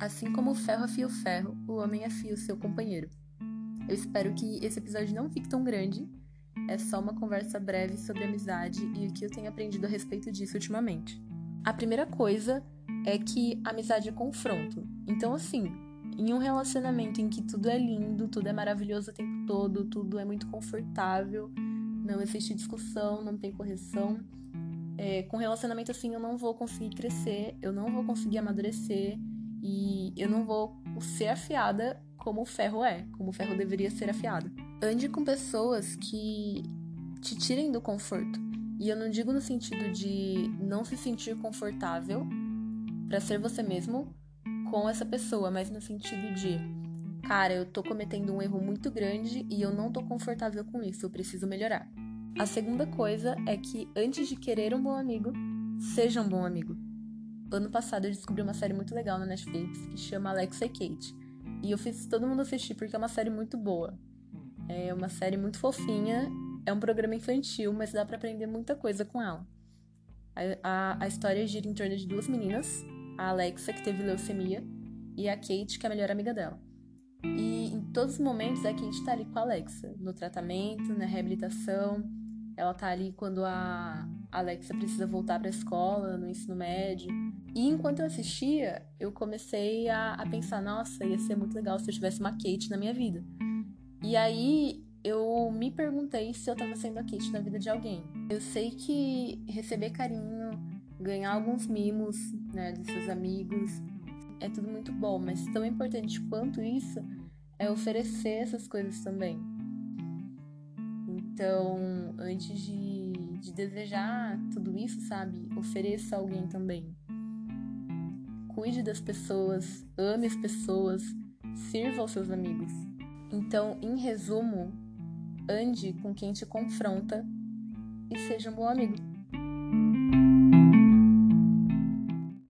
Assim como o ferro afia o ferro, o homem afia o seu companheiro. Eu espero que esse episódio não fique tão grande. É só uma conversa breve sobre amizade e o que eu tenho aprendido a respeito disso ultimamente. A primeira coisa é que amizade é confronto. Então, assim, em um relacionamento em que tudo é lindo, tudo é maravilhoso o tempo todo, tudo é muito confortável, não existe discussão, não tem correção. É, com relacionamento assim, eu não vou conseguir crescer, eu não vou conseguir amadurecer e eu não vou ser afiada como o ferro é, como o ferro deveria ser afiado. Ande com pessoas que te tirem do conforto. E eu não digo no sentido de não se sentir confortável para ser você mesmo com essa pessoa, mas no sentido de, cara, eu tô cometendo um erro muito grande e eu não tô confortável com isso, eu preciso melhorar. A segunda coisa é que antes de querer um bom amigo, seja um bom amigo. Ano passado eu descobri uma série muito legal na Netflix que chama Alexa e Kate. E eu fiz todo mundo assistir porque é uma série muito boa. É uma série muito fofinha, é um programa infantil, mas dá para aprender muita coisa com ela. A, a, a, história gira em torno de duas meninas, a Alexa, que teve leucemia, e a Kate, que é a melhor amiga dela. E em todos os momentos a Kate tá ali com a Alexa, no tratamento, na reabilitação. Ela tá ali quando a Alexa precisa voltar para a escola, no ensino médio. E enquanto eu assistia, eu comecei a, a, pensar: nossa, ia ser muito legal se eu tivesse uma Kate na minha vida. E aí eu me perguntei se eu tava sendo a Kate na vida de alguém. Eu sei que receber carinho, ganhar alguns mimos, né, dos seus amigos, é tudo muito bom, mas tão importante quanto isso é oferecer essas coisas também. Então, antes de, de desejar tudo isso, sabe, ofereça a alguém também cuide das pessoas, ame as pessoas, sirva aos seus amigos. Então, em resumo, ande com quem te confronta e seja um bom amigo.